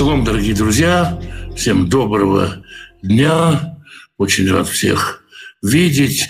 Шалом, дорогие друзья, всем доброго дня. Очень рад всех видеть.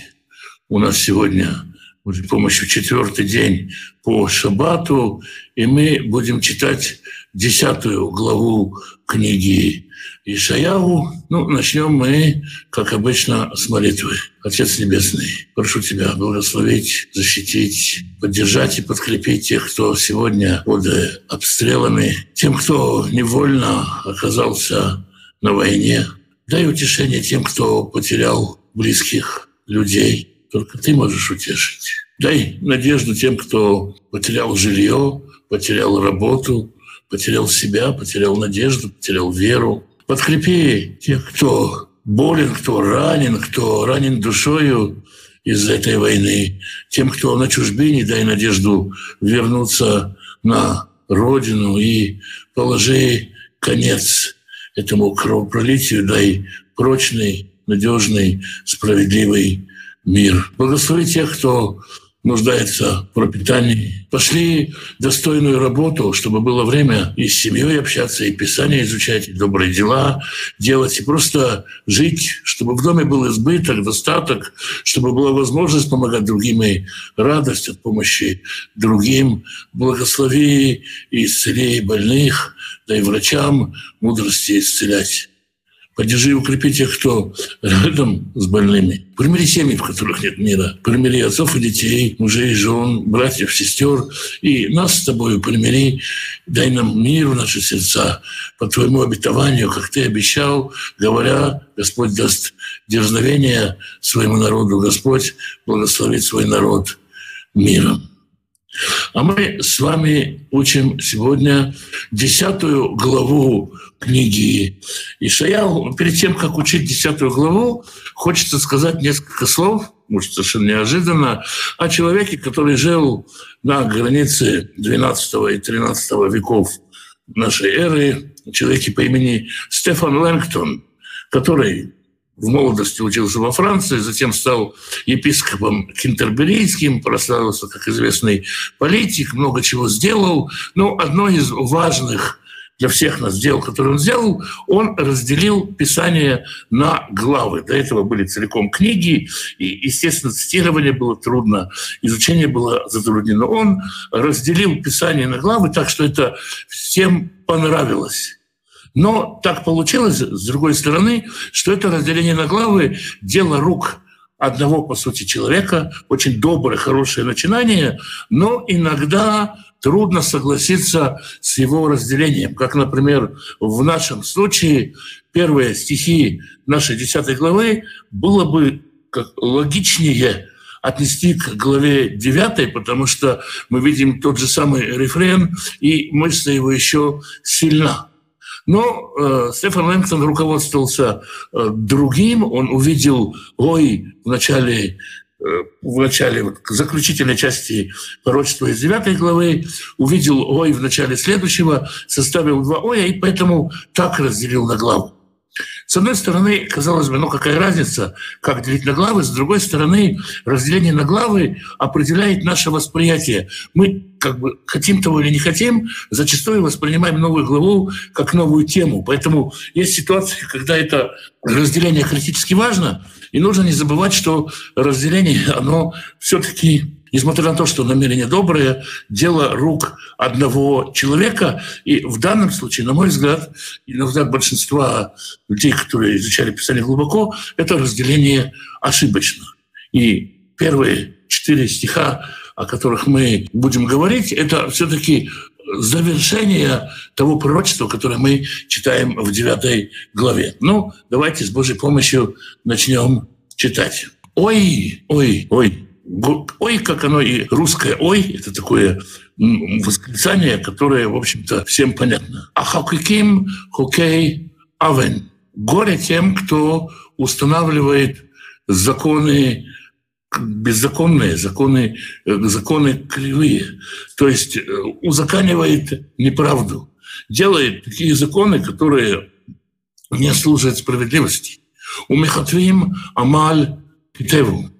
У нас сегодня Божьей помощью четвертый день по шаббату, и мы будем читать десятую главу книги Ишаяву. Ну, начнем мы, как обычно, с молитвы. Отец Небесный, прошу Тебя благословить, защитить, поддержать и подкрепить тех, кто сегодня под обстрелами, тем, кто невольно оказался на войне. Дай утешение тем, кто потерял близких людей. Только Ты можешь утешить. Дай надежду тем, кто потерял жилье, потерял работу, потерял себя, потерял надежду, потерял веру. Подкрепи тех, кто болен, кто ранен, кто ранен душою из-за этой войны. Тем, кто на чужбине, дай надежду вернуться на родину и положи конец этому кровопролитию, дай прочный, надежный, справедливый мир. Благослови тех, кто нуждается в пропитании. Пошли достойную работу, чтобы было время и с семьей общаться, и Писание изучать, и добрые дела делать, и просто жить, чтобы в доме был избыток, достаток, чтобы была возможность помогать другим и радость от помощи другим. Благослови и исцели больных, дай врачам мудрости исцелять. Поддержи и укрепи тех, кто рядом с больными. Примири семьи, в которых нет мира. Примири отцов и детей, мужей, жен, братьев, сестер. И нас с тобой примири. Дай нам мир в наши сердца по твоему обетованию, как ты обещал, говоря, Господь даст дерзновение своему народу. Господь благословит свой народ миром. А мы с вами учим сегодня десятую главу книги Ишаял. Перед тем, как учить десятую главу, хочется сказать несколько слов, может, совершенно неожиданно, о человеке, который жил на границе 12 и 13 веков нашей эры, человеке по имени Стефан Лэнгтон, который в молодости учился во Франции, затем стал епископом кентерберийским, прославился как известный политик, много чего сделал. Но одно из важных для всех нас дел, которые он сделал, он разделил Писание на главы. До этого были целиком книги, и, естественно, цитирование было трудно, изучение было затруднено. Он разделил Писание на главы так, что это всем понравилось. Но так получилось, с другой стороны, что это разделение на главы – дело рук одного, по сути, человека, очень доброе, хорошее начинание, но иногда трудно согласиться с его разделением. Как, например, в нашем случае первые стихи нашей десятой главы было бы как логичнее отнести к главе 9, потому что мы видим тот же самый рефрен, и мысль его еще сильна. Но э, Стефан Лэнгтон руководствовался э, другим. Он увидел ой в начале э, в начале вот, заключительной части пророчества из 9 главы, увидел ой в начале следующего, составил два оя, и поэтому так разделил на главу. С одной стороны, казалось бы, ну какая разница, как делить на главы, с другой стороны, разделение на главы определяет наше восприятие. Мы как бы хотим того или не хотим, зачастую воспринимаем новую главу как новую тему. Поэтому есть ситуации, когда это разделение критически важно, и нужно не забывать, что разделение, оно все-таки несмотря на то, что намерение доброе, дело рук одного человека. И в данном случае, на мой взгляд, и на взгляд большинства людей, которые изучали Писание глубоко, это разделение ошибочно. И первые четыре стиха, о которых мы будем говорить, это все-таки завершение того пророчества, которое мы читаем в девятой главе. Ну, давайте с Божьей помощью начнем читать. Ой, ой, ой, ой, как оно и русское ой, это такое восклицание, которое, в общем-то, всем понятно. А хокеким хокей авен. Горе тем, кто устанавливает законы беззаконные, законы, э, законы кривые. То есть э, узаканивает неправду. Делает такие законы, которые не служат справедливости. У Мехатвим Амаль Китеву.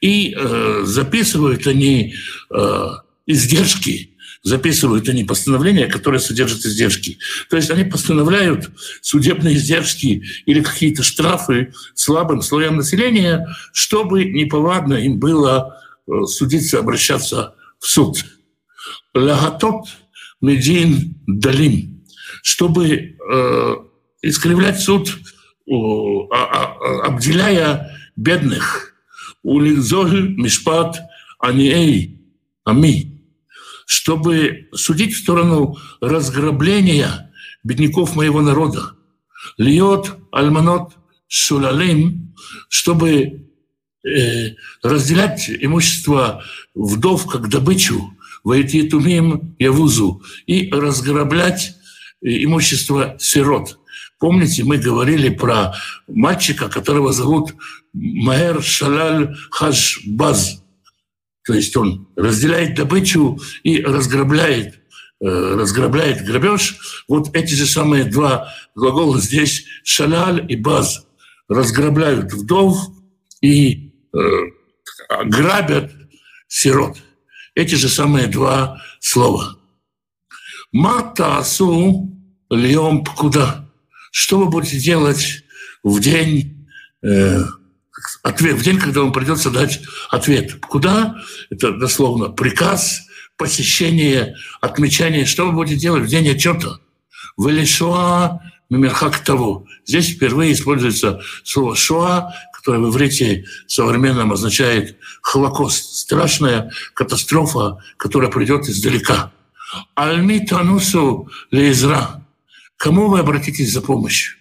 И э, записывают они э, издержки записывают они постановления, которые содержат издержки. То есть они постановляют судебные издержки или какие-то штрафы слабым слоям населения, чтобы неповадно им было э, судиться, обращаться в суд. Лагатот медин далим, чтобы э, искривлять суд, э, обделяя бедных. Улизоль мишпат аниэй ами, чтобы судить в сторону разграбления бедняков моего народа. Льет альманот шулалим, чтобы э, разделять имущество вдов как добычу, войти тумим явузу и разграблять э, имущество сирот. Помните, мы говорили про мальчика, которого зовут Маэр Шалаль Хашбаз. То есть он разделяет добычу и разграбляет, э, разграбляет грабеж. Вот эти же самые два глагола здесь «шаляль» и «баз» разграбляют вдов и э, грабят сирот. Эти же самые два слова. «Матасу льем куда?» Что вы будете делать в день э, ответ, в день, когда вам придется дать ответ. Куда? Это дословно приказ, посещение, отмечание. Что вы будете делать в день отчета? Велишуа мимерхак того. Здесь впервые используется слово «шуа», которое в иврите современном означает «холокост». Страшная катастрофа, которая придет издалека. Альми танусу лезра. Кому вы обратитесь за помощью?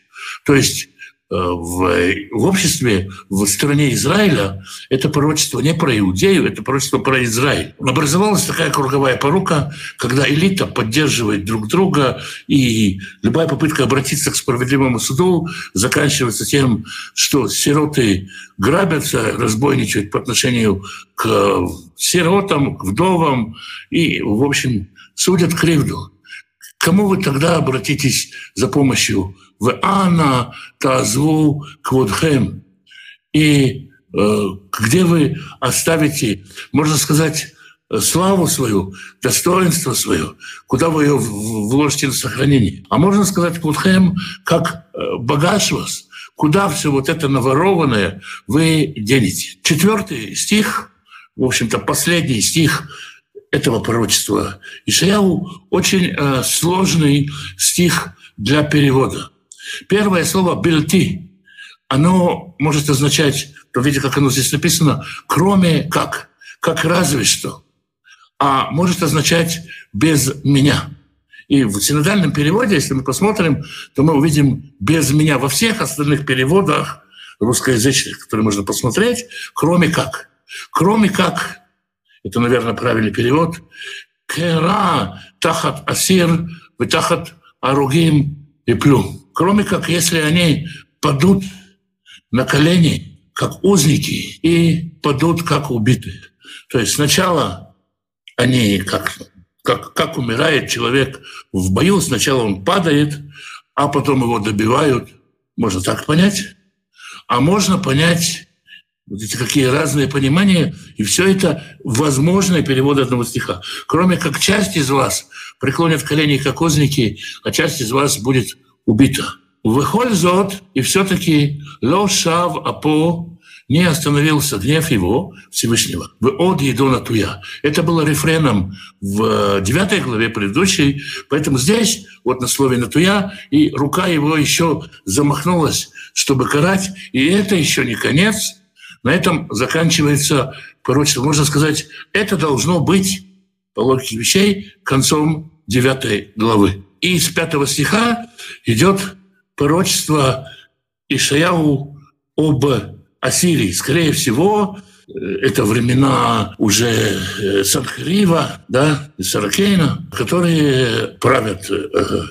То есть в, в обществе, в стране Израиля, это пророчество не про Иудею, это пророчество про Израиль. Образовалась такая круговая порука, когда элита поддерживает друг друга, и любая попытка обратиться к справедливому суду заканчивается тем, что сироты грабятся, разбойничают по отношению к сиротам, к вдовам, и, в общем, судят кривду. Кому вы тогда обратитесь за помощью? В Ана тазву кводхем. И э, где вы оставите, можно сказать, славу свою, достоинство свое, куда вы ее вложите на сохранение. А можно сказать кводхем, как э, багаж вас, куда все вот это наворованное вы денете. Четвертый стих, в общем-то, последний стих этого пророчества Ишаяу очень э, сложный стих для перевода. Первое слово «бельти», оно может означать, то видите, как оно здесь написано, кроме как, как разве что, а может означать «без меня». И в синодальном переводе, если мы посмотрим, то мы увидим «без меня» во всех остальных переводах русскоязычных, которые можно посмотреть, кроме как. Кроме как это, наверное, правильный перевод, кера тахат асир, тахат аругим и плю. Кроме как, если они падут на колени, как узники, и падут, как убитые. То есть сначала они, как, как, как умирает человек в бою, сначала он падает, а потом его добивают. Можно так понять. А можно понять вот эти какие разные понимания, и все это возможные переводы одного стиха. Кроме как часть из вас преклонят колени как узники, а часть из вас будет убита. Выходит зод, и все-таки лошав апо не остановился гнев его, Всевышнего. В от едона туя. Это было рефреном в девятой главе предыдущей, поэтому здесь, вот на слове натуя, и рука его еще замахнулась, чтобы карать, и это еще не конец – на этом заканчивается пророчество. Можно сказать, это должно быть, по логике вещей, концом 9 главы. И с 5 стиха идет пророчество Ишаяу об Ассирии. Скорее всего, это времена уже э, Санхрива, да, Саракейна, которые правят, э,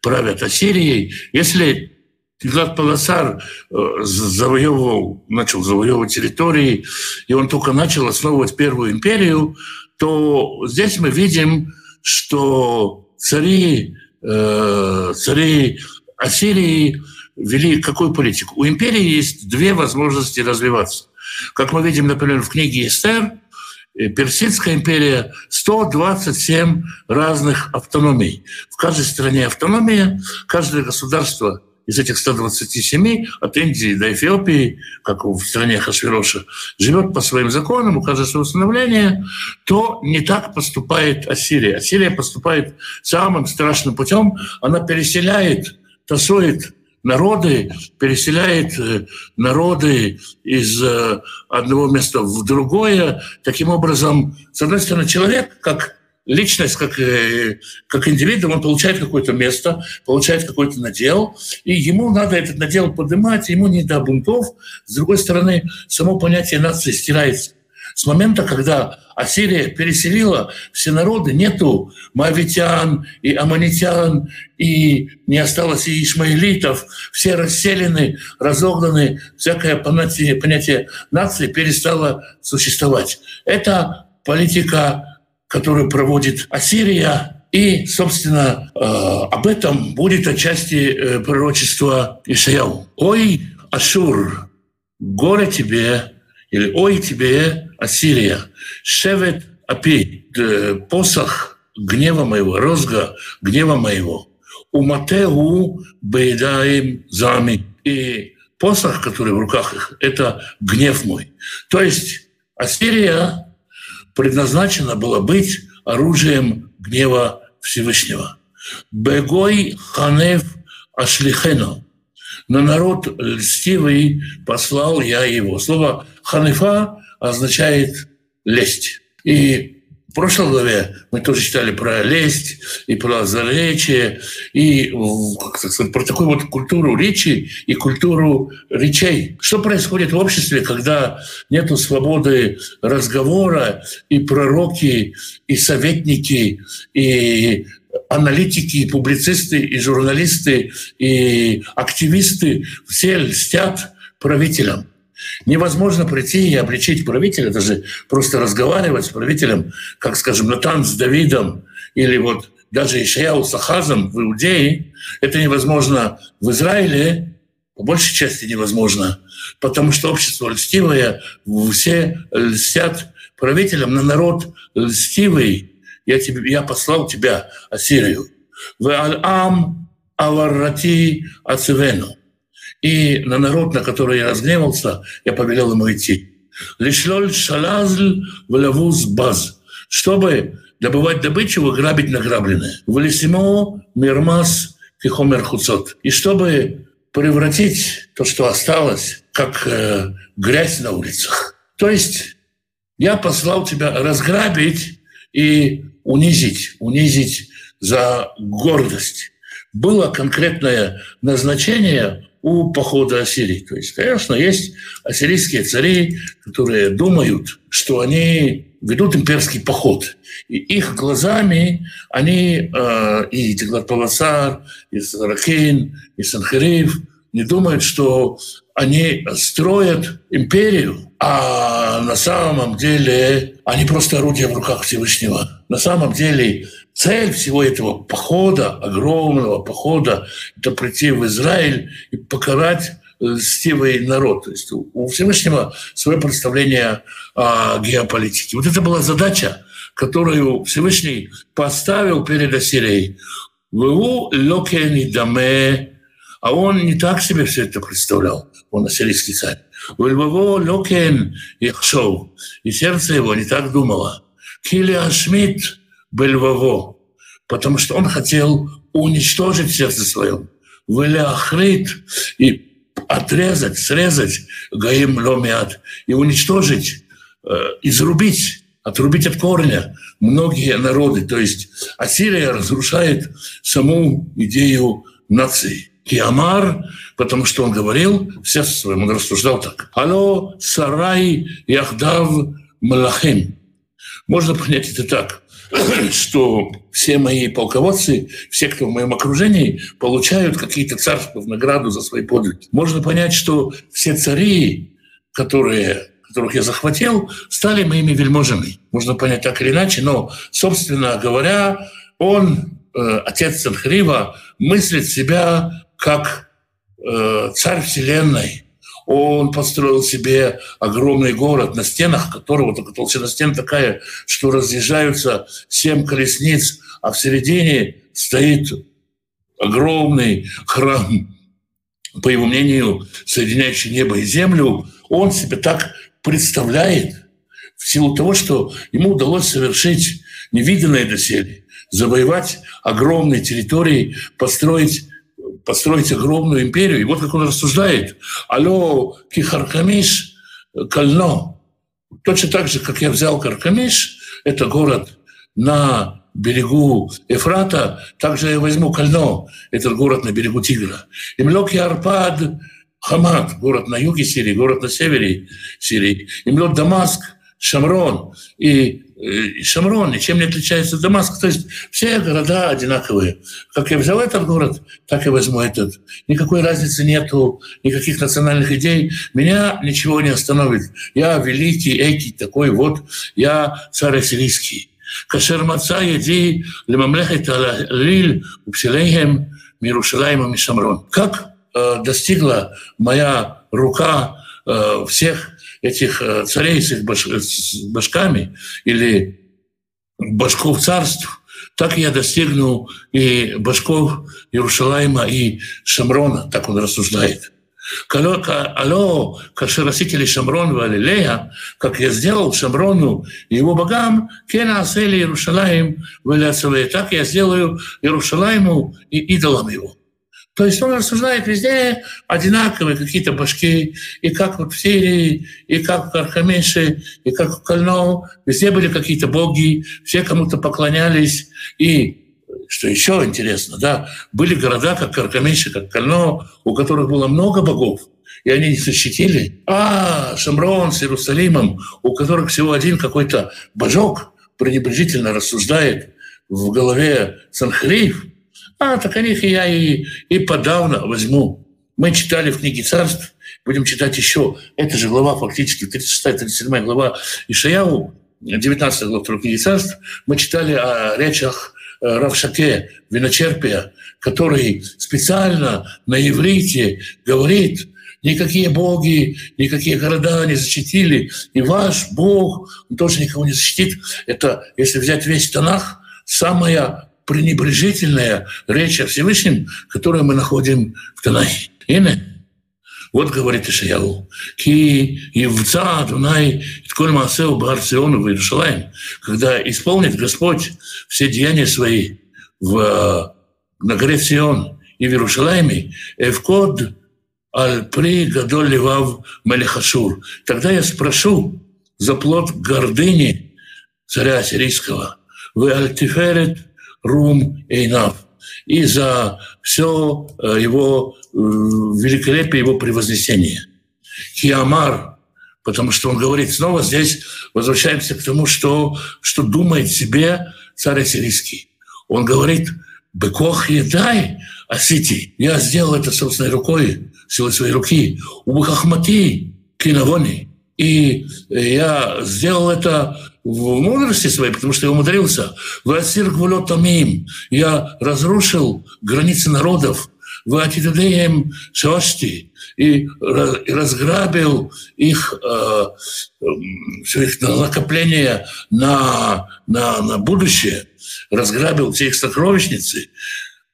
правят Ассирией. Если Тиглат Паласар э, завоевывал, начал завоевывать территории, и он только начал основывать Первую империю, то здесь мы видим, что цари, э, цари Ассирии вели какую политику? У империи есть две возможности развиваться. Как мы видим, например, в книге Эстер, Персидская империя 127 разных автономий. В каждой стране автономия, каждое государство из этих 127 от Индии до Эфиопии, как в стране Хашвироша, живет по своим законам, у каждого свое установление, то не так поступает Ассирия. Ассирия поступает самым страшным путем. Она переселяет, тасует народы, переселяет э, народы из э, одного места в другое. Таким образом, с одной стороны, человек, как личность, как, э, как индивидуум, он получает какое-то место, получает какой-то надел, и ему надо этот надел поднимать, ему не до бунтов. С другой стороны, само понятие нации стирается. С момента, когда Ассирия переселила все народы, нету моавитян и аманитян, и не осталось и ишмаилитов, все расселены, разогнаны, всякое понятие, понятие нации перестало существовать. Это политика, которую проводит Ассирия, и, собственно, э, об этом будет отчасти э, пророчество Ишаяу. «Ой, Ашур, горе тебе, или «Ой тебе, Ассирия, шевет апи, посох гнева моего, розга гнева моего, уматеу бейдаем зами». И посох, который в руках их, это гнев мой. То есть Ассирия предназначена была быть оружием гнева Всевышнего. Бегой ханев ашлихену на народ льстивый послал я его. Слово «ханифа» означает «лесть». И прошлой главе мы тоже читали про лесть и про заречие, и как сказать, про такую вот культуру речи и культуру речей. Что происходит в обществе, когда нет свободы разговора, и пророки, и советники, и аналитики, и публицисты, и журналисты, и активисты все льстят правителям. Невозможно прийти и обличить правителя, даже просто разговаривать с правителем, как, скажем, Натан с Давидом или вот даже Ишаяу с Ахазом в Иудее. Это невозможно в Израиле, по большей части невозможно, потому что общество льстивое, все льстят правителям, на народ льстивый, я, тебе, я послал тебя, Ассирию. В Аль-Ам Аваррати Ацивену. И на народ, на который я разгневался, я повелел ему идти. Лишлоль шалазль в баз. Чтобы добывать добычу, выграбить награбленное. Валисимо мирмас кихомер хуцот. И чтобы превратить то, что осталось, как э, грязь на улицах. То есть я послал тебя разграбить и унизить, унизить за гордость. Было конкретное назначение у похода Ассирии. То есть, конечно, есть ассирийские цари, которые думают, что они ведут имперский поход. И их глазами они, э, и Теглат-Паласар, и Саракин, и Санхерив, не думают, что они строят империю, а на самом деле они просто орудия в руках Всевышнего. На самом деле цель всего этого похода, огромного похода, это прийти в Израиль и покарать льстивый народ. То есть у Всевышнего свое представление о геополитике. Вот это была задача, которую Всевышний поставил перед Ассирией. «Ву локени даме а он не так себе все это представлял, он ассирийский царь. ולבבו לא כן יחשוב, и сердце его не так думало. כי להשמיד בלבבו, потому что он хотел уничтожить сердце свое. ולהכרית и отрезать, срезать גויים לא מעט и уничтожить, э, изрубить, отрубить от корня многие народы. То есть Ассирия разрушает саму идею нации. Киамар, потому что он говорил, в сердце своем он рассуждал так. Алло, сарай яхдав малахим. Можно понять это так, что все мои полководцы, все, кто в моем окружении, получают какие-то царства в награду за свои подвиги. Можно понять, что все цари, которые которых я захватил, стали моими вельможами. Можно понять так или иначе, но, собственно говоря, он, э, отец Санхрива, мыслит себя как э, царь Вселенной. Он построил себе огромный город, на стенах которого только толщина стен такая, что разъезжаются семь колесниц, а в середине стоит огромный храм, по его мнению, соединяющий небо и землю. Он себе так представляет в силу того, что ему удалось совершить невиданное доселе, завоевать огромные территории, построить построить огромную империю. И вот как он рассуждает. Алло, Кихаркамиш, Кально. Точно так же, как я взял Каркамиш, это город на берегу Эфрата, также я возьму Кально, этот город на берегу Тигра. И Млок Арпад, Хамат, город на юге Сирии, город на севере Сирии. И Млок Дамаск, Шамрон. И Шамрон ничем не отличается от Дамаска. То есть все города одинаковые. Как я взял этот город, так и возьму этот. Никакой разницы нету, никаких национальных идей. Меня ничего не остановит. Я великий, экий такой вот, я царь ассирийский. Кашер маца еди лемамлехет алиль упсилейхем Мирушалаем и Шамрон. Как э, достигла моя рука э, всех этих э, царей с их с башками или башков царств, так я достигну и башков Иерушалайма и Шамрона, так он рассуждает. Алло, кашерасители Шамрон в Алилея, как я сделал Шамрону и его богам, кена асели Иерушалаем в так я сделаю Иерушалайму и идолам его. То есть он рассуждает везде одинаковые какие-то башки, и как вот в Сирии, и как в Архамеше, и как в Кально, везде были какие-то боги, все кому-то поклонялись, и что еще интересно, да, были города, как Каркамеше, как Кально, у которых было много богов, и они их защитили. А Шамрон с Иерусалимом, у которых всего один какой-то божок пренебрежительно рассуждает в голове Санхриев – а, так о них я и, и подавно возьму. Мы читали в книге царств, будем читать еще. Это же глава фактически, 36-37 глава Ишаяу, 19 глава второй книги царств. Мы читали о речах э, Равшаке, виночерпия, который специально на иврите говорит, никакие боги, никакие города не защитили, и ваш Бог он тоже никого не защитит. Это, если взять весь Танах, самая пренебрежительная речь о Всевышнем, которую мы находим в Танахе. Вот говорит Ишаяу. Ки евца Адунай Тколь Маасеу Барциону в Иерушалаем, когда исполнит Господь все деяния свои в, на горе Сион и в Иерушалайме, Эвкод аль при гадоль левав Мелехашур. Тогда я спрошу за плод гордыни царя сирийского. Вы альтиферет Рум Эйнав, и за все э, его э, великолепие, его превознесение. Киамар, потому что он говорит, снова здесь возвращаемся к тому, что, что думает себе царь ассирийский. Он говорит, «Бекох едай, асити». Я сделал это собственной рукой, силой своей руки. «Убахахмати кинавони». И я сделал это в мудрости своей, потому что я умудрился. «Васир гвулотамим» – я разрушил границы народов, «Ватидудеем шошти» и разграбил их, э, все их накопление на, на, на будущее, разграбил все их сокровищницы.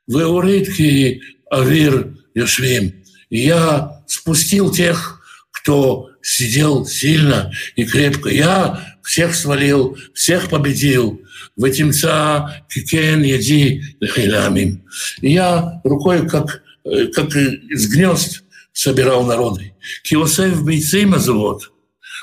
«Вы уритки авир Йошвим» и я спустил тех, кто сидел сильно и крепко. Я всех свалил, всех победил. Ватимца кикен еди лехиламим. И я рукой, как, э, как из гнезд, собирал народы. Киосеф бейцейма завод,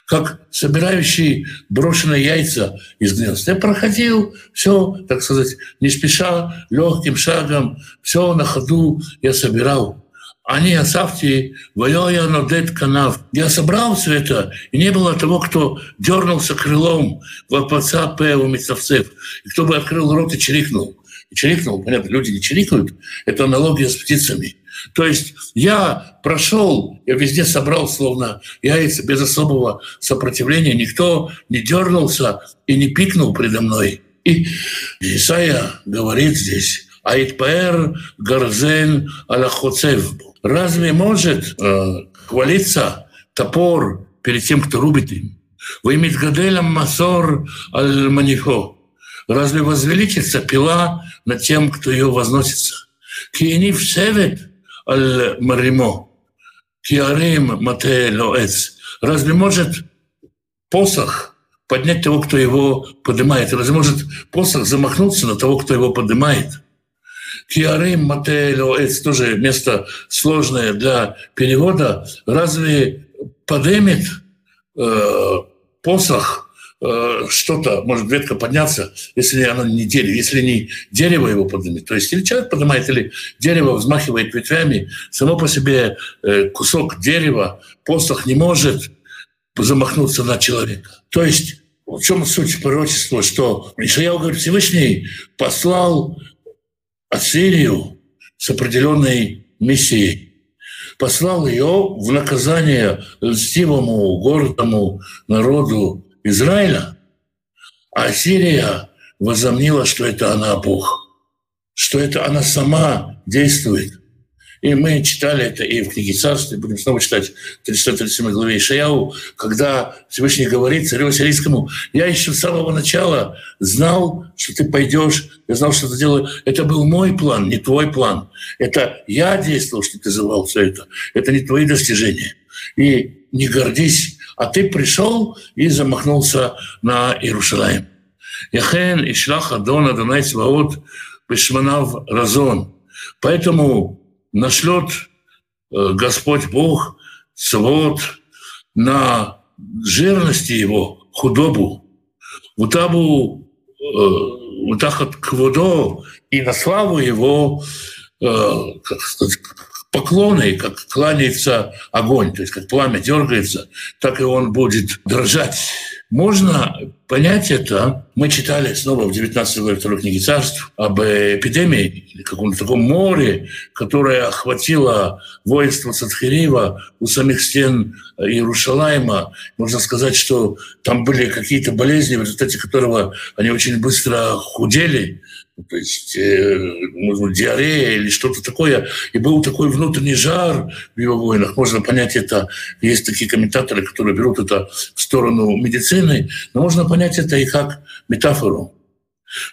как собирающий брошенные яйца из гнезд. Я проходил все, так сказать, не спеша, легким шагом, все на ходу я собирал. Они оставьте, воя нодет канав. Я собрал все это, и не было того, кто дернулся крылом в отца П. у мецовцев, и кто бы открыл рот и чирикнул. И чирикнул, понятно, люди не чирикают, это аналогия с птицами. То есть я прошел, я везде собрал словно яйца без особого сопротивления, никто не дернулся и не пикнул предо мной. И Исаия говорит здесь, Айтпаэр Гарзен Алахоцев. Разве может э, хвалиться топор перед тем, кто рубит им. Вы имеете гаделям масор аль манифо. Разве возвеличится пила над тем, кто ее возносится? Киенив севет аль маримо. Киарим мате лоэц. Разве может посох поднять того, кто его поднимает? Разве может посох замахнуться на того, кто его поднимает? Киарим мате лоэц тоже место сложное для перевода. Разве подымет э, посох Э, что-то, может ветка подняться, если оно не дерево, если не дерево его поднимет. То есть или человек поднимает, или дерево взмахивает ветвями. Само по себе э, кусок дерева, посох не может замахнуться на человека. То есть в чем суть пророчества, что Ишаяу говорит, Всевышний послал Ассирию с определенной миссией послал ее в наказание льстивому, гордому народу Израиля, а Сирия возомнила, что это она Бог, что это она сама действует. И мы читали это и в книге Царства, будем снова читать 337 главе Ишаяу, когда Всевышний говорит царю сирийскому, я еще с самого начала знал, что ты пойдешь, я знал, что ты делаешь. Это был мой план, не твой план. Это я действовал, что ты завал все это. Это не твои достижения. И не гордись а ты пришел и замахнулся на Иерусалим. Яхен и шлах Адон Адонай Цваот Бешманав Разон. Поэтому нашлет э, Господь Бог Цвот на жирности его, худобу, утабу утахат кводо и на славу его, э, как сказать, поклоны, как кланяется огонь, то есть как пламя дергается, так и он будет дрожать. Можно понять это. Мы читали снова в 19 главе второй книги царств об эпидемии каком-то таком море, которое охватило воинство Садхиреева у самих стен Иерушалайма. Можно сказать, что там были какие-то болезни, в результате которого они очень быстро худели, то есть, э, быть, диарея или что-то такое. И был такой внутренний жар в его войнах. Можно понять это. Есть такие комментаторы, которые берут это в сторону медицины. Но можно понять это и как метафору.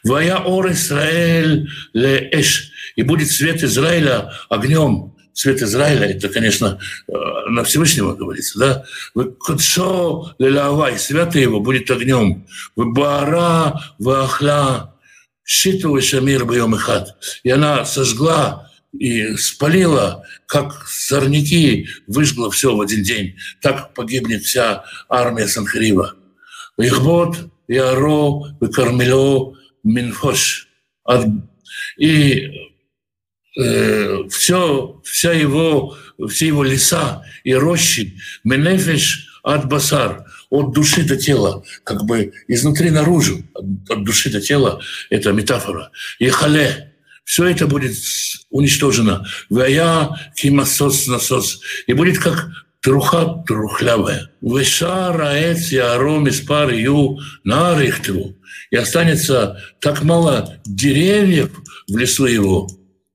«Вая ор Израиль ле эш» и будет свет Израиля огнем. Свет Израиля, это, конечно, э, на Всевышнего говорится, да? Вы кудшо лелавай, святый его будет огнем. Вы бара, вы ахла, Шиту и. И она сожгла и спалила, как сорняки, выжгла все в один день. Так погибнет вся армия Санхарива. Ихбот, Яро, Кармело, Минфош. И э, все, вся его, все его леса и рощи, Менефеш от Басар – от души до тела, как бы изнутри наружу, от души до тела, это метафора. И хале, все это будет уничтожено. Вая кимасос насос. И будет как труха трухлявая. Вешара эц яром из пары ю нарихтру. И останется так мало деревьев в лесу его,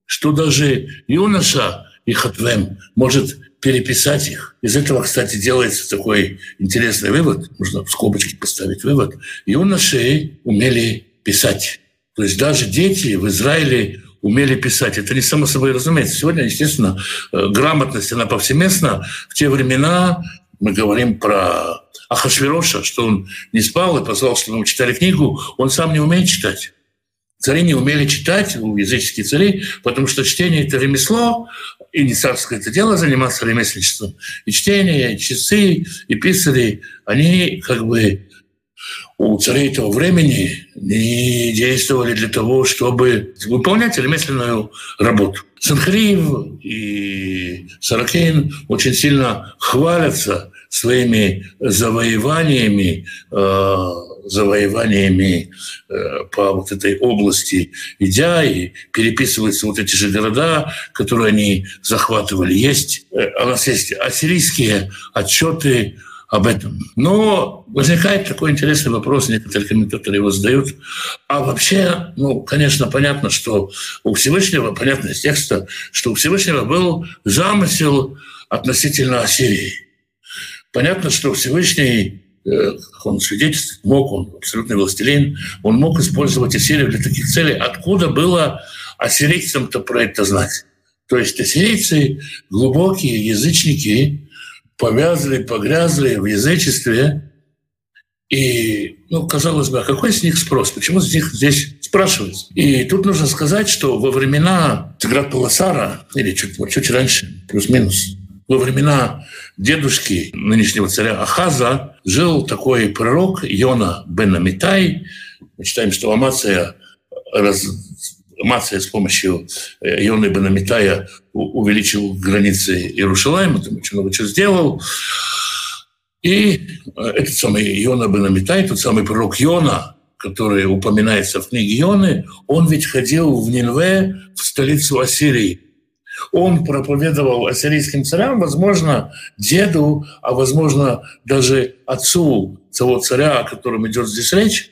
что даже юноша и хатвем может переписать их. Из этого, кстати, делается такой интересный вывод, можно в скобочки поставить вывод. Юноши умели писать. То есть даже дети в Израиле умели писать. Это не само собой разумеется. Сегодня, естественно, э, грамотность, она повсеместна. В те времена мы говорим про Ахашвироша, что он не спал и позвал, чтобы мы читали книгу, он сам не умеет читать. Цари не умели читать, языческие цари, потому что чтение – это ремесло, и не царское это дело заниматься ремесленничеством. И чтение, и часы, и писари, они как бы у царей этого времени не действовали для того, чтобы выполнять ремесленную работу. Санхрив и Саракейн очень сильно хвалятся своими завоеваниями, э, завоеваниями э, по вот этой области, идя и переписываются вот эти же города, которые они захватывали. Есть, э, у нас есть ассирийские отчеты об этом. Но возникает такой интересный вопрос, некоторые комментаторы его задают. А вообще, ну, конечно, понятно, что у Всевышнего, понятно из текста, что у Всевышнего был замысел относительно Ассирии. Понятно, что Всевышний э, он свидетельствует, мог, он абсолютный властелин, он мог использовать Ассирию для таких целей. Откуда было ассирийцам-то про это знать? То есть ассирийцы глубокие язычники, повязли, погрязли в язычестве. И, ну, казалось бы, а какой с них спрос? Почему с них здесь спрашивают? И тут нужно сказать, что во времена Тиграт Паласара, или чуть, чуть раньше, плюс-минус, во времена дедушки нынешнего царя Ахаза жил такой пророк Йона бен Амитай. Мы читаем, что Амация раз, Мация с помощью э, Ионы Бенамитая увеличил границы Иерушалайма, там очень много чего сделал. И э, этот самый Иона Бенамитай, тот самый пророк Йона, который упоминается в книге Йоны, он ведь ходил в Нинве, в столицу Ассирии. Он проповедовал ассирийским царям, возможно, деду, а возможно, даже отцу того царя, о котором идет здесь речь.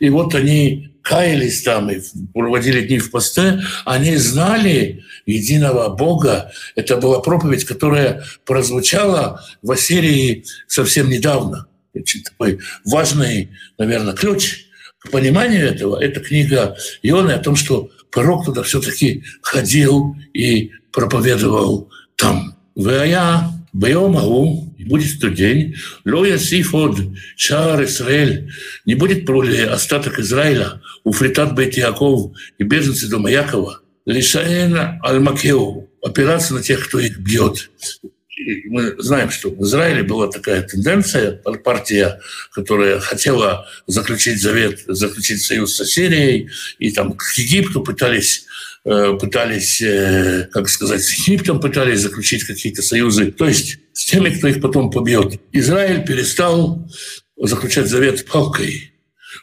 И вот они каялись там и проводили дни в посте, они знали единого Бога. Это была проповедь, которая прозвучала в Ассирии совсем недавно. Очень такой важный, наверное, ключ к пониманию этого. Это книга Ионы о том, что пророк туда все-таки ходил и проповедовал там. Вая Бьем Ау, и будет тот день, Лоя Сифод, Шар Исраэль, не будет проле остаток Израиля, у фритат Бейт Яков и беженцы дома Якова, Лишаэн Альмакеу, опираться на тех, кто их бьет. Мы знаем, что в Израиле была такая тенденция, партия, которая хотела заключить завет, заключить союз с Сирией, и там к Египту пытались Э, пытались, э, как сказать, с Египтом пытались заключить какие-то союзы, то есть с теми, кто их потом побьет. Израиль перестал заключать завет палкой.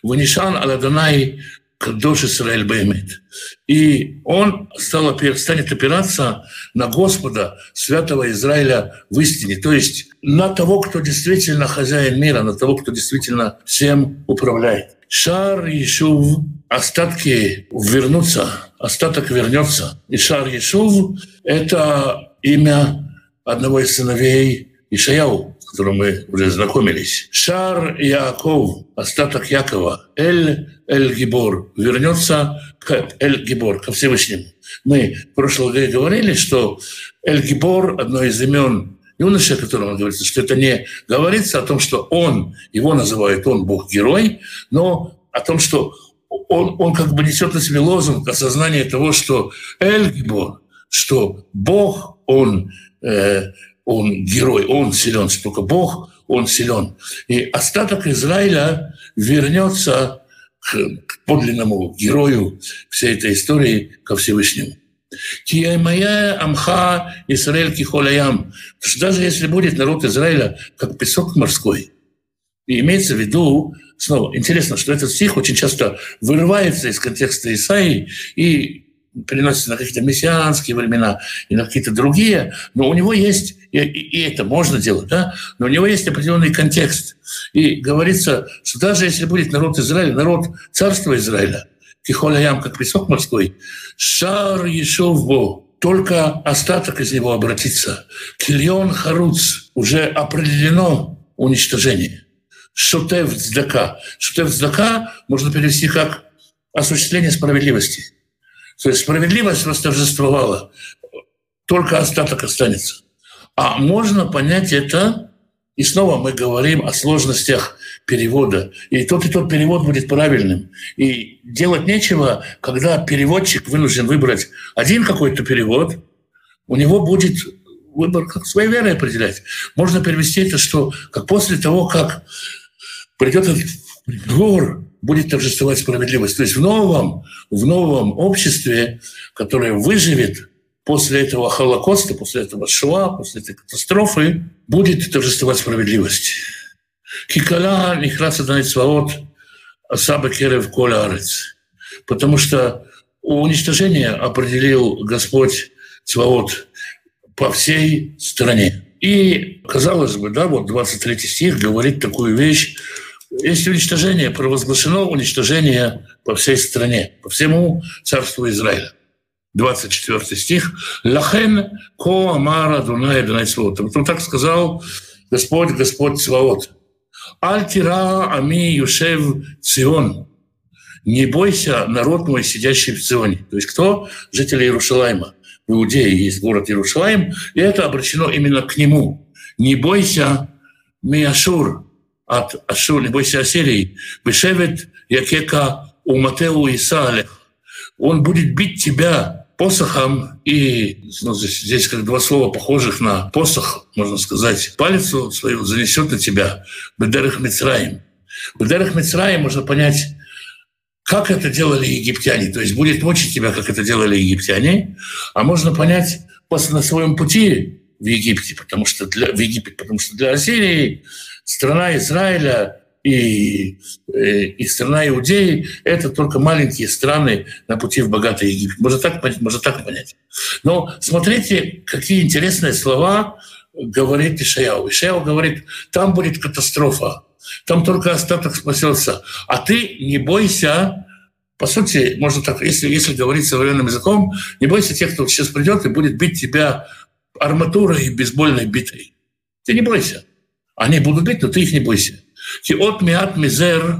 Ванишан Аладанай Кадош Исраэль Баймет. И он стал, станет опираться на Господа, святого Израиля в истине, то есть на того, кто действительно хозяин мира, на того, кто действительно всем управляет. Шар Ешув, остатки вернутся, остаток вернется. И Шар Ешув – это имя одного из сыновей Ишаяу, которым мы уже знакомились. Шар Яков, остаток Якова. Эль, Эль Гибор, вернется к Эль Гибор, ко Всевышнему. Мы в прошлом году говорили, что Эль Гибор – одно из имен юноша, о котором говорится, что это не говорится о том, что он, его называют он Бог-герой, но о том, что он, он как бы несет на себе лозунг осознания того, что Эльгибор, что Бог, он, э, он герой, он силен, только Бог, он силен. И остаток Израиля вернется к, подлинному герою всей этой истории, ко Всевышнему. Киямая амха Израиль кихолаям. Даже если будет народ Израиля как песок морской, и имеется в виду, снова, интересно, что этот стих очень часто вырывается из контекста Исаии и переносится на какие-то мессианские времена и на какие-то другие, но у него есть, и, и это можно делать, да, но у него есть определенный контекст. И говорится, что даже если будет народ Израиля, народ царства Израиля, Кихолаям, как песок морской, Шар Ешовбо, только остаток из него обратится. Кильон Харуц уже определено уничтожение. Шутев цдака. Шутев цдака можно перевести как осуществление справедливости. То есть справедливость восторжествовала, только остаток останется. А можно понять это, и снова мы говорим о сложностях перевода. И тот и тот перевод будет правильным. И делать нечего, когда переводчик вынужден выбрать один какой-то перевод, у него будет выбор как своей верой определять. Можно перевести это, что как после того, как придет этот приговор, будет торжествовать справедливость. То есть в новом, в новом обществе, которое выживет после этого Холокоста, после этого Шуа, после этой катастрофы, будет торжествовать справедливость. Кикала Нихраса Даницваот Асаба Керев Коля Арец. Потому что уничтожение определил Господь Цваот по всей стране. И, казалось бы, да, вот 23 стих говорит такую вещь, если уничтожение провозглашено, уничтожение по всей стране, по всему царству Израиля. 24 стих. «Лахен ко амара Дунай Свот». Потом так сказал Господь, Господь Сваот. «Альтира ами юшев Цион». «Не бойся, народ мой, сидящий в Ционе». То есть кто? Жители Иерусалима. В Иудее есть город Иерусалим, и это обращено именно к нему. «Не бойся, Миашур, от Ашур, не бойся Ассирии, Бешевет Якека Уматеу Исаалех. Он будет бить тебя посохом и ну, здесь как два слова похожих на посох, можно сказать, палец свою занесет на тебя. Бедерах Мицраим. Бедерах Мицраим можно понять, как это делали египтяне. То есть будет мучить тебя, как это делали египтяне, а можно понять после на своем пути в Египте, потому что для, в Египет, потому что для Ассирии страна Израиля и, э, и страна Иудеи — это только маленькие страны на пути в богатый Египет. Можно так понять, можно так понять. Но смотрите, какие интересные слова говорит Ишаяу. Ишаяу говорит, там будет катастрофа, там только остаток спасется. А ты не бойся, по сути, можно так, если, если говорить современным языком, не бойся тех, кто сейчас придет и будет бить тебя арматурой и бейсбольной битой. Ты не бойся. Они будут бить, но ты их не бойся. И от миат мизер,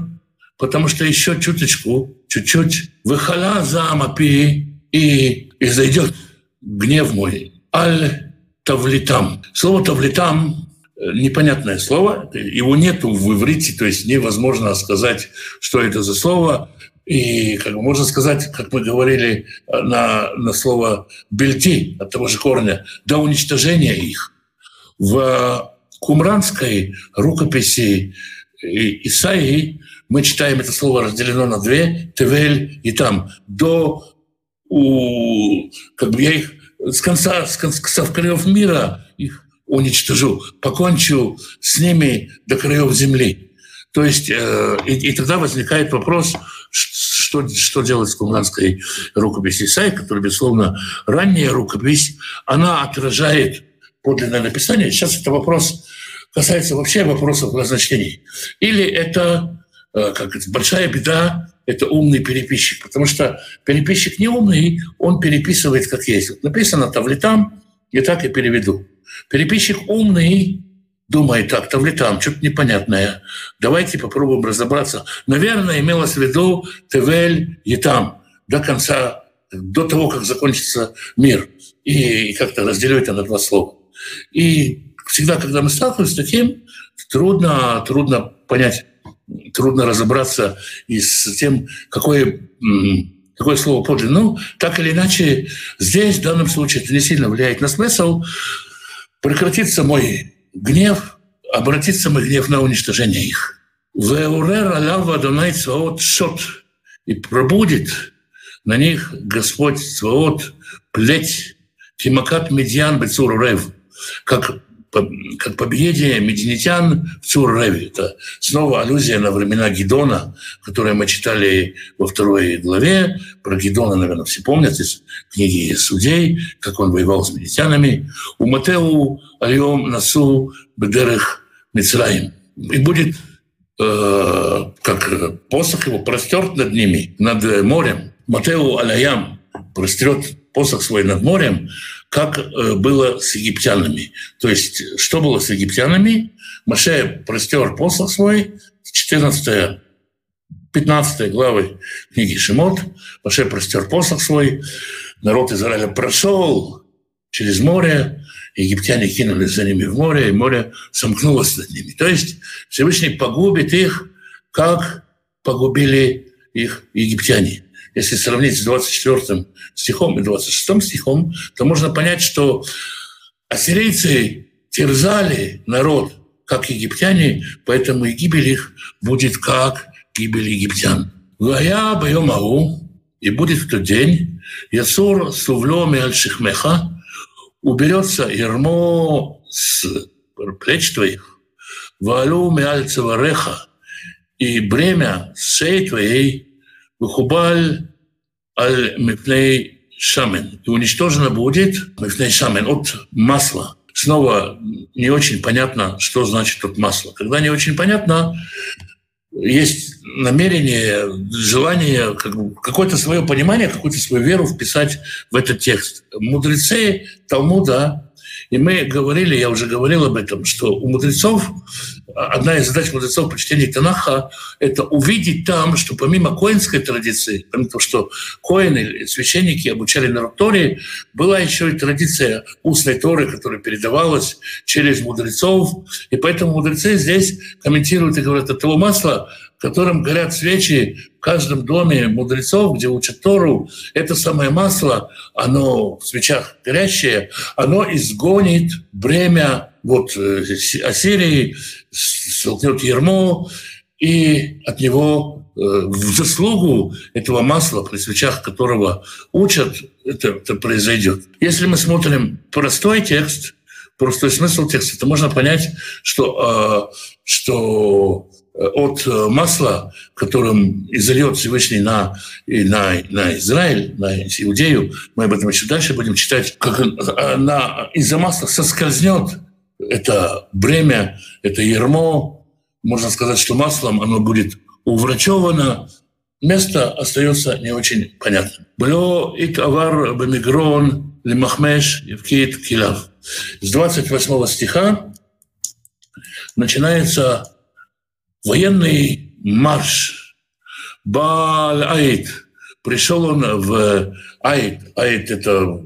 потому что еще чуточку, чуть-чуть, выхала за амапи, и, и зайдет гнев мой. Аль тавлитам. Слово тавлитам непонятное слово, его нету в иврите, то есть невозможно сказать, что это за слово. И как можно сказать, как мы говорили на, на слово «бельти» от того же корня, до уничтожения их. В кумранской рукописи Исаии мы читаем это слово разделено на две, Тевель и там, до, у, как бы я их с конца, с конца, с краев мира их уничтожу, покончу с ними до краев земли. То есть, э, и, и тогда возникает вопрос, что, что делать с кумранской рукописью Исаи, которая, безусловно, ранняя рукопись, она отражает подлинное написание. Сейчас это вопрос касается вообще вопросов назначений. Или это э, как это, большая беда, это умный переписчик, потому что переписчик не умный, он переписывает как есть. Вот написано тавлитам, и так и переведу. Переписчик умный, думает так, тавлитам, что-то непонятное. Давайте попробуем разобраться. Наверное, имелось в виду Тевель и там до конца, до того, как закончится мир. И как-то разделю это на два слова. И всегда, когда мы сталкиваемся с таким, трудно, трудно понять, трудно разобраться и с тем, какое, какое слово подлинно. Ну, так или иначе, здесь, в данном случае, это не сильно влияет на смысл. Прекратится мой гнев, обратится мой гнев на уничтожение их. И пробудет на них Господь Цваот плеть Тимакат Медьян Бецур Рев, как как победе мединитян в Цур-Реве. Это снова аллюзия на времена Гидона, которые мы читали во второй главе. Про Гидона, наверное, все помнят из книги «Судей», как он воевал с медитянами. У Матеу Альем Насу Бедерых Мицраим. И будет э, как посох его простерт над ними, над морем. Матеу Аляям прострет посох свой над морем, как э, было с египтянами. То есть, что было с египтянами? Маше простер посох свой, 14 15 главы книги Шимот, Маше простер посох свой, народ Израиля прошел через море, египтяне кинулись за ними в море, и море сомкнулось над ними. То есть Всевышний погубит их, как погубили их египтяне если сравнить с 24 стихом и 26 стихом, то можно понять, что ассирийцы терзали народ, как египтяне, поэтому и гибель их будет как гибель египтян. «Вая байомау» и будет в тот день «Ясур сувло аль шихмеха» уберется ермо с плеч твоих, «Валу меаль цавареха» и бремя шеи твоей Вухубаль аль мипней шамен. И уничтожено будет мипней шамен от масла. снова не очень понятно, что значит тут масло. Когда не очень понятно, есть намерение, желание, какое-то свое понимание, какую-то свою веру вписать в этот текст. Мудрецы Талмуда и мы говорили, я уже говорил об этом, что у мудрецов, одна из задач мудрецов по чтению Танаха – это увидеть там, что помимо коинской традиции, помимо того, что коины, священники обучали на Торе, была еще и традиция устной Торы, которая передавалась через мудрецов. И поэтому мудрецы здесь комментируют и говорят, от того масла, которым горят свечи в каждом доме мудрецов, где учат Тору, это самое масло, оно в свечах горящее, оно изгонит бремя вот э, Ассирии, столкнет ермо, и от него э, в заслугу этого масла, при свечах которого учат, это, это произойдет. Если мы смотрим простой текст, простой смысл текста, то можно понять, что, э, что от э, масла, которым изольет Всевышний на, на, на Израиль, на Иудею, мы об этом еще дальше будем читать, как э, на, из-за масла соскользнет это бремя, это ермо. Можно сказать, что маслом оно будет уврачевано, место остается не очень понятным. Бло ит авар бамигрон лимахмеш евкит килав. С 28 стиха начинается военный марш. Баал Аид. Пришел он в Аид. Аид – это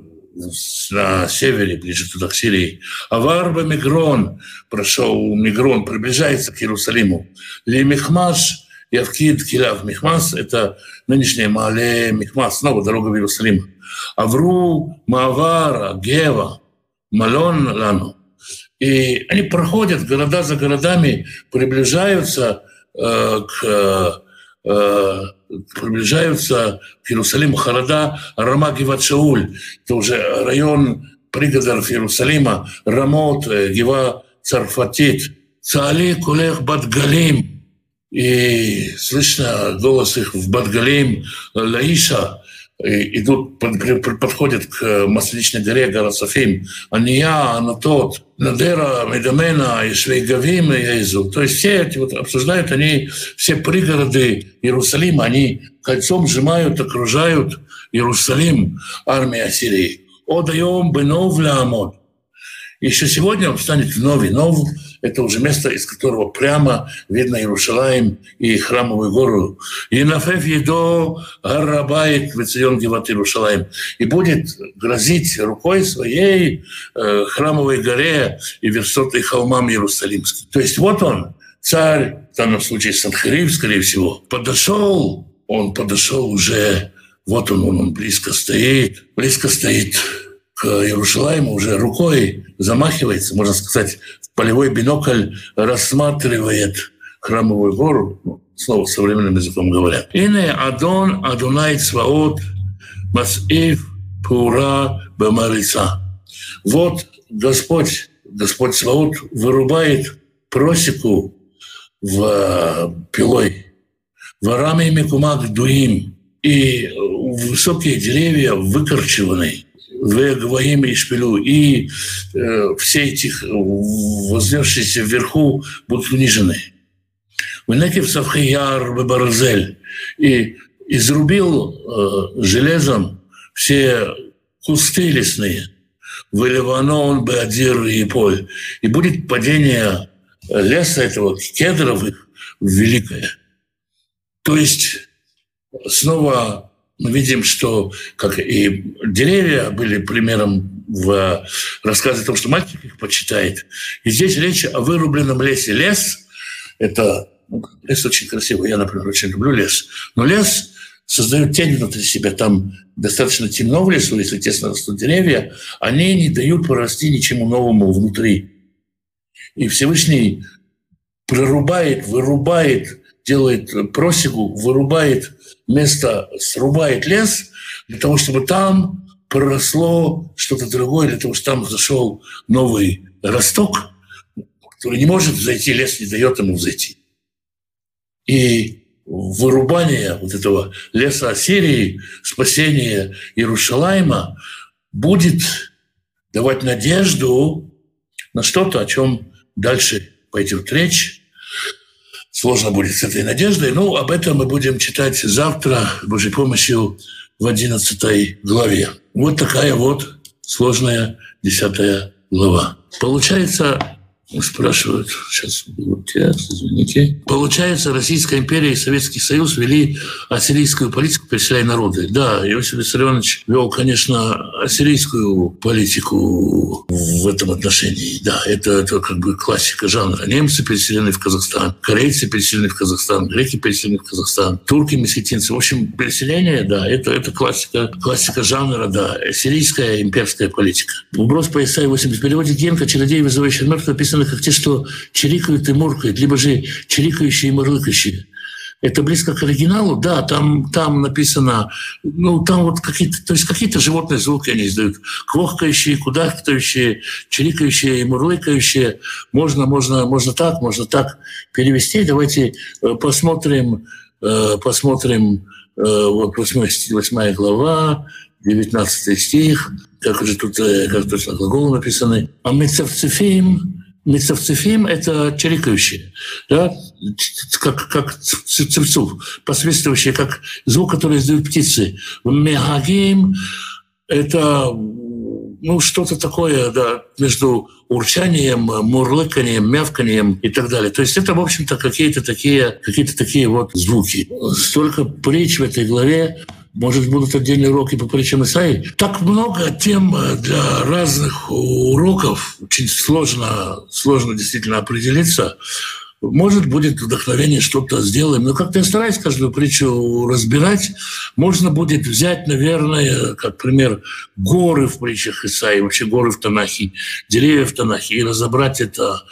на севере, ближе туда, к Сирии. Аварба Мигрон прошел, Мигрон приближается к Иерусалиму. Ли Михмаш, Явкид, Килав. Михмас – это нынешняя Мале Михмас, снова дорога в Иерусалим. Авру, Мавара, Гева, Малон Лану – и они проходят города за городами, приближаются э, к приближаются к Иерусалиму Харада, Рама Гиват-Шауль. Это уже район пригородов Иерусалима, Рамот, э, Гива Царфатит, Цали Кулех Бадгалим. И слышно голос их в Бадгалим, Лаиша, идут, подходят к Масличной горе, гора Софим, Ания, Анатот, Надера, Медамена, и Швейгавим, и Езу. То есть все эти вот обсуждают, они все пригороды Иерусалима, они кольцом сжимают, окружают Иерусалим, армия Сирии. Одаем бенов лямот. Еще сегодня он встанет вновь и это уже место, из которого прямо видно Иерусалим и храмовую гору. И нафев едо гарабайт вецион гиват Иерусалим. И будет грозить рукой своей э, храмовой горе и версотой холмам Иерусалимским. То есть вот он, царь, в данном случае Санхарив, скорее всего, подошел, он подошел уже, вот он, он, он близко стоит, близко стоит к Иерусалиму, уже рукой замахивается, можно сказать, полевой бинокль рассматривает храмовую гору, ну, слово современным языком говоря. Ине Адон Адонай Цваот Масив Пура Бамарица. Вот Господь, Господь Цваот вырубает просеку в э, пилой. Варами Микумак Дуим. И высокие деревья выкорчеваны в Гваим и Шпилю, и э, все эти вознесшиеся вверху будут унижены. Венекив Савхияр Барзель и изрубил э, железом все кусты лесные, в Ливанон, Беадир и Поль. И будет падение леса этого, кедров великое. То есть снова мы видим, что как и деревья были примером в рассказе о том, что мальчик их почитает. И здесь речь о вырубленном лесе. Лес – это ну, лес очень красивый. Я, например, очень люблю лес. Но лес создает тень внутри себя. Там достаточно темно в лесу, если тесно растут деревья. Они не дают порасти ничему новому внутри. И Всевышний прорубает, вырубает, делает просеку, вырубает место срубает лес для того, чтобы там проросло что-то другое, для того, чтобы там зашел новый росток, который не может зайти, лес не дает ему зайти. И вырубание вот этого леса Ассирии, спасение Иерусалима будет давать надежду на что-то, о чем дальше пойдет речь. Сложно будет с этой надеждой. Ну, об этом мы будем читать завтра, Божьей помощью, в 11 главе. Вот такая вот сложная 10 глава. Получается, Спрашивают, сейчас текст, извините. Получается, Российская империя и Советский Союз вели ассирийскую политику, переселяя народы. Да, Иосиф Виссарионович вел, конечно, ассирийскую политику в этом отношении. Да, это, это как бы классика жанра. Немцы переселены в Казахстан, корейцы переселены в Казахстан, греки переселены в Казахстан, турки, месхетинцы. В общем, переселение, да, это, это классика, классика жанра, да, ассирийская имперская политика. Уброс по Исаии 80 в переводе Генка «Чародей, вызывающий мертвых» написано как те, что чирикают и муркают, либо же чирикающие и мурлыкающие. Это близко к оригиналу, да, там, там написано, ну, там вот какие-то, то есть какие-то животные звуки они издают. Квохкающие, кудахтающие, чирикающие и мурлыкающие. Можно, можно, можно так, можно так перевести. Давайте э, посмотрим, э, посмотрим, э, вот 8, 8 глава, 19 стих, как же тут, как точно глаголы написаны. А Мецавцефим – это чирикающие, да? как, как цевцов, посвистывающие, как звук, который издают птицы. Мегагим – это ну, что-то такое да, между урчанием, мурлыканием, мявканием и так далее. То есть это, в общем-то, какие-то такие, какие-то такие вот звуки. Столько притч в этой главе, может, будут отдельные уроки по притчам Исаи. Так много тем э, для разных уроков. Очень сложно, сложно действительно определиться. Может, будет вдохновение, что-то сделаем. Но как-то я стараюсь каждую притчу разбирать. Можно будет взять, наверное, как пример, горы в притчах Исаи, вообще горы в Танахе, деревья в Танахе, и разобрать это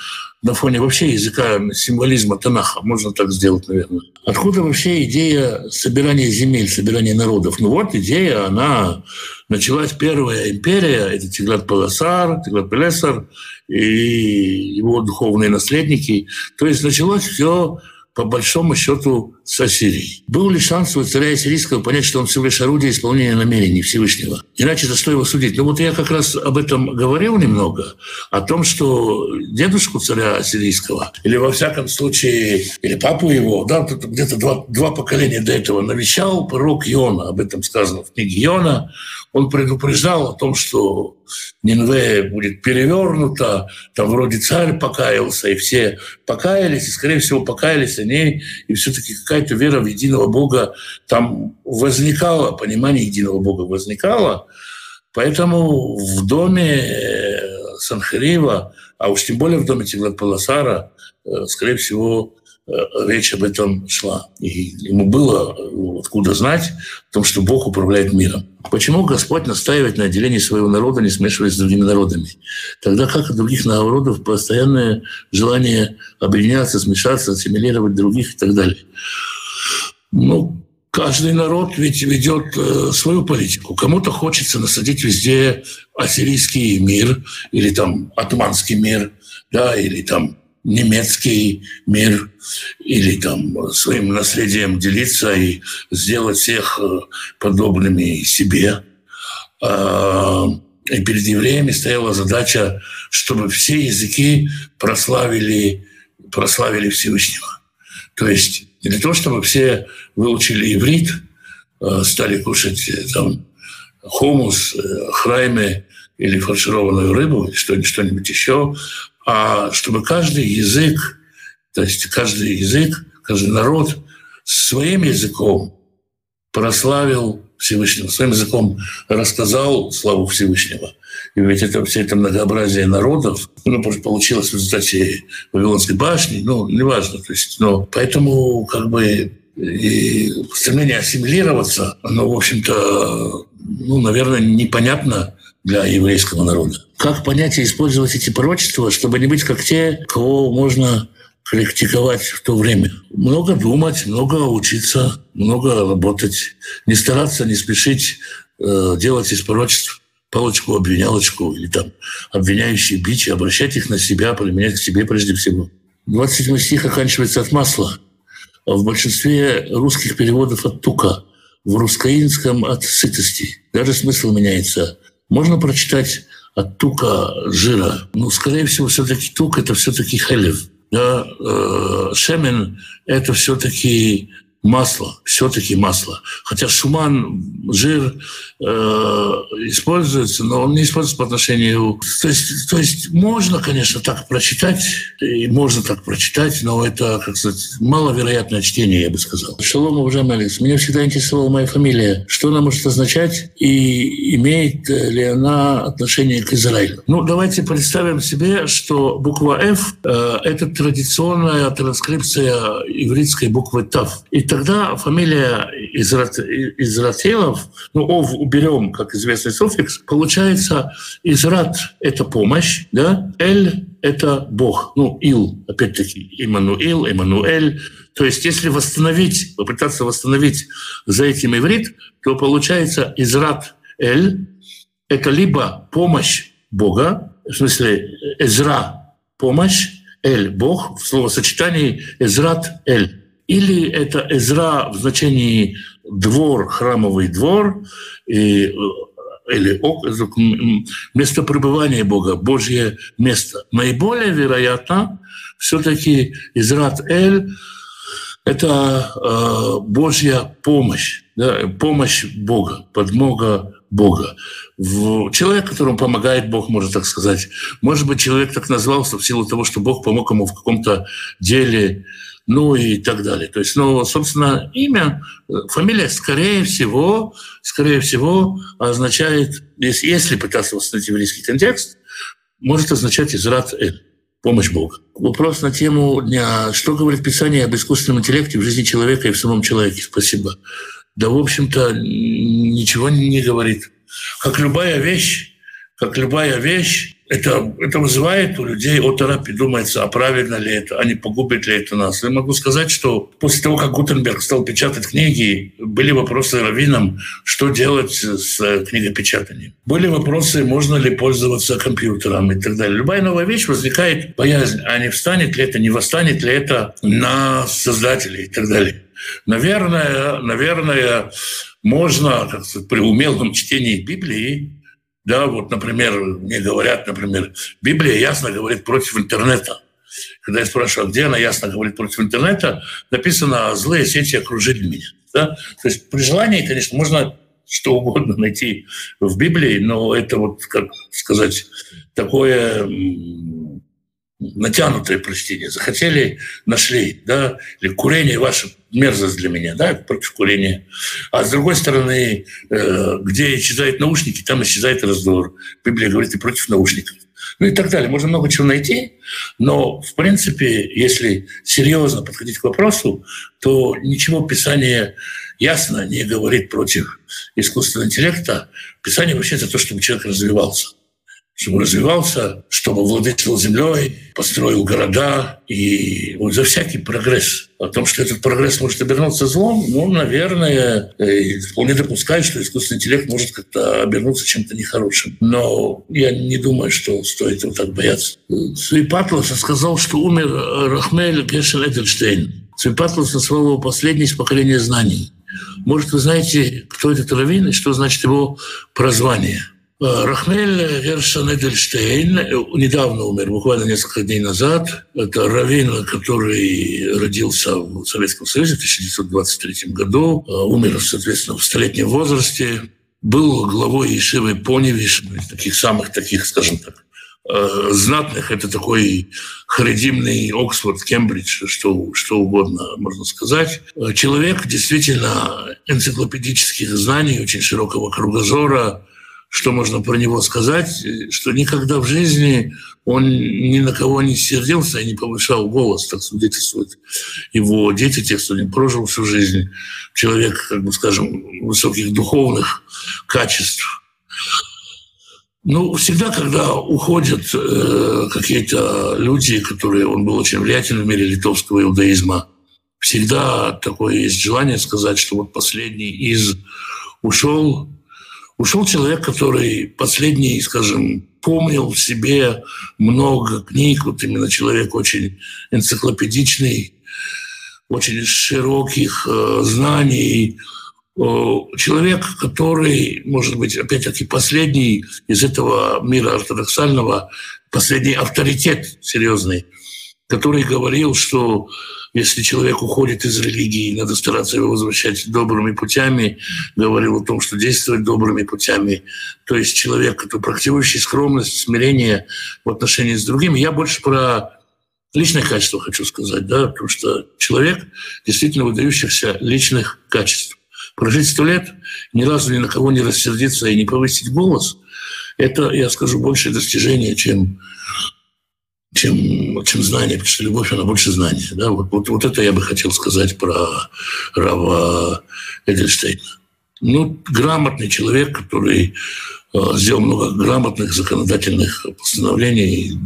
на фоне вообще языка символизма Танаха. Можно так сделать, наверное. Откуда вообще идея собирания земель, собирания народов? Ну вот идея, она началась первая империя, это Тиглат Паласар, Тиглат Пелесар и его духовные наследники. То есть началось все по большому счету с Ассирией. Был ли шанс у царя Ассирийского понять, что он всего лишь орудие исполнения намерений Всевышнего? Иначе за что его судить? Ну вот я как раз об этом говорил немного, о том, что дедушку царя Ассирийского, или во всяком случае, или папу его, да, где-то два, два поколения до этого навещал пророк Иона, об этом сказано в книге Иона, он предупреждал о том, что Нинве будет перевернуто, там вроде царь покаялся, и все покаялись, и, скорее всего, покаялись они, и все-таки какая-то вера в единого Бога там возникала, понимание единого Бога возникало. Поэтому в доме э, Санхарива, а уж тем более в доме Тиглат-Паласара, э, скорее всего, речь об этом шла. И ему было ну, откуда знать о том, что Бог управляет миром. Почему Господь настаивает на отделении своего народа, не смешиваясь с другими народами? Тогда как у других народов постоянное желание объединяться, смешаться, ассимилировать других и так далее. Ну, каждый народ ведь ведет э, свою политику. Кому-то хочется насадить везде ассирийский мир или там атманский мир, да, или там немецкий мир или там своим наследием делиться и сделать всех э, подобными себе. А, и перед евреями стояла задача, чтобы все языки прославили, прославили Всевышнего. То есть для того, чтобы все выучили иврит, э, стали кушать э, там хумус, храйме или фаршированную рыбу, или что-нибудь еще, а чтобы каждый язык, то есть каждый язык, каждый народ своим языком прославил Всевышнего, своим языком рассказал славу Всевышнего. И ведь это все это многообразие народов, ну, получилось в результате Вавилонской башни, ну, неважно. То есть, но поэтому как бы и стремление ассимилироваться, оно, в общем-то, ну, наверное, непонятно для еврейского народа. Как понять и использовать эти пророчества, чтобы не быть как те, кого можно критиковать в то время. Много думать, много учиться, много работать. Не стараться, не спешить э, делать из пророчеств палочку, обвинялочку или там обвиняющие бичи, обращать их на себя, применять к себе прежде всего. 27 стих оканчивается от масла. А в большинстве русских переводов от тука, в русскоинском от сытости. Даже смысл меняется. Можно прочитать от тука жира. Ну, скорее всего, все-таки тук – это все-таки хелев. Да? Э, шемен – это все-таки масло, все-таки масло. Хотя шуман, жир э, используется, но он не используется по отношению... То есть, то есть можно, конечно, так прочитать, и можно так прочитать, но это, как сказать, маловероятное чтение, я бы сказал. Шалом, уважаемый Алекс, меня всегда интересовала моя фамилия. Что она может означать и имеет ли она отношение к Израилю? Ну, давайте представим себе, что буква «Ф» э, – это традиционная транскрипция еврейской буквы «Тав». И тогда фамилия Изрателов, ну, ов уберем, как известный суффикс, получается Израт — это помощь, да, Эль — это Бог, ну, Ил, опять-таки, Иммануил, Эммануэль. То есть если восстановить, попытаться восстановить за этим иврит, то получается Израт Эль — это либо помощь Бога, в смысле Эзра — помощь, Эль — Бог, в словосочетании Эзрат Эль. Или это Эзра в значении двор, храмовый двор, и, э, или место пребывания Бога, Божье место. Наиболее вероятно, все-таки Израт Эль – это э, Божья помощь, да, помощь Бога, подмога Бога. В, человек, которому помогает Бог, можно так сказать. Может быть, человек так назвался в силу того, что Бог помог ему в каком-то деле, ну и так далее. То есть, ну, собственно, имя, фамилия, скорее всего, скорее всего, означает, если, если пытаться восстановить еврейский контекст, может означать «израт эль» помощь Бога. Вопрос на тему дня. Что говорит Писание об искусственном интеллекте в жизни человека и в самом человеке? Спасибо. Да, в общем-то, ничего не говорит. Как любая вещь, как любая вещь, это, это вызывает у людей оторопь, думается, а правильно ли это, а не погубит ли это нас. Я могу сказать, что после того, как Гутенберг стал печатать книги, были вопросы раввинам, что делать с книгопечатанием. Были вопросы, можно ли пользоваться компьютером и так далее. Любая новая вещь возникает боязнь, а не встанет ли это, не восстанет ли это на создателей и так далее. Наверное, наверное, можно как при умелом чтении Библии да, вот, например, мне говорят, например, Библия ясно говорит против интернета. Когда я спрашиваю, где она ясно говорит против интернета, написано «злые сети окружили меня». Да? То есть при желании, конечно, можно что угодно найти в Библии, но это вот, как сказать, такое натянутое прочтение. Захотели, нашли, да, или курение ваше мерзость для меня, да, против курения. А с другой стороны, э, где исчезают наушники, там исчезает раздор. Библия говорит и против наушников. Ну и так далее. Можно много чего найти, но, в принципе, если серьезно подходить к вопросу, то ничего Писание ясно не говорит против искусственного интеллекта. Писание вообще за то, чтобы человек развивался чтобы развивался, чтобы владетел землей, построил города и вот за всякий прогресс. О том, что этот прогресс может обернуться злом, ну, наверное, вполне допускаю, что искусственный интеллект может как-то обернуться чем-то нехорошим. Но я не думаю, что стоит его так бояться. Свипатлас сказал, что умер Рахмель Гешель Эдельштейн. Свипатлас назвал его последний из поколения знаний. Может, вы знаете, кто этот раввин и что значит его прозвание – Рахмель Гершан Эдельштейн недавно умер, буквально несколько дней назад. Это раввин, который родился в Советском Союзе в 1923 году, умер, соответственно, в столетнем возрасте, был главой Ешивы Поневиш, таких самых таких, скажем так, знатных. Это такой харидимный Оксфорд, Кембридж, что, что угодно можно сказать. Человек действительно энциклопедических знаний, очень широкого кругозора, что можно про него сказать, что никогда в жизни он ни на кого не сердился и не повышал голос, так свидетельствует его дети, тех, кто не прожил всю жизнь. Человек, как бы скажем, высоких духовных качеств. Ну, всегда, когда уходят э, какие-то люди, которые... Он был очень влиятельным в мире литовского иудаизма, всегда такое есть желание сказать, что вот последний из ушел, Ушел человек, который последний, скажем, помнил в себе много книг, вот именно человек очень энциклопедичный, очень широких э, знаний, человек, который, может быть, опять-таки последний из этого мира ортодоксального, последний авторитет серьезный, который говорил, что если человек уходит из религии, надо стараться его возвращать добрыми путями, говорил о том, что действовать добрыми путями. То есть человек, который практикующий скромность, смирение в отношении с другими. Я больше про личные качества хочу сказать, да, потому что человек действительно выдающихся личных качеств. Прожить сто лет, ни разу ни на кого не рассердиться и не повысить голос, это, я скажу, большее достижение, чем чем, чем знание, потому что любовь, она больше знания. Да? Вот, вот, вот это я бы хотел сказать про Рава Эдельштейна. Ну, грамотный человек, который э, сделал много грамотных законодательных постановлений.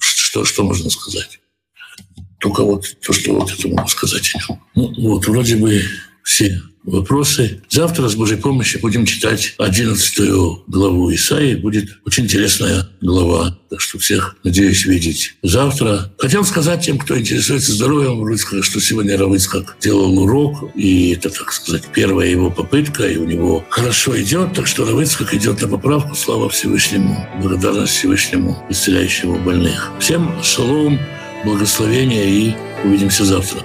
Что, что можно сказать? Только вот то, что вот это могу сказать о нем. Ну, вот, вроде бы все вопросы. Завтра с Божьей помощью будем читать 11 главу Исаии. Будет очень интересная глава. Так что всех надеюсь видеть завтра. Хотел сказать тем, кто интересуется здоровьем Рыцкого, что сегодня Равыцкак делал урок, и это, так сказать, первая его попытка, и у него хорошо идет, так что Равыцкак идет на поправку. Слава Всевышнему, благодарность Всевышнему, исцеляющему больных. Всем шалом, благословения и увидимся завтра.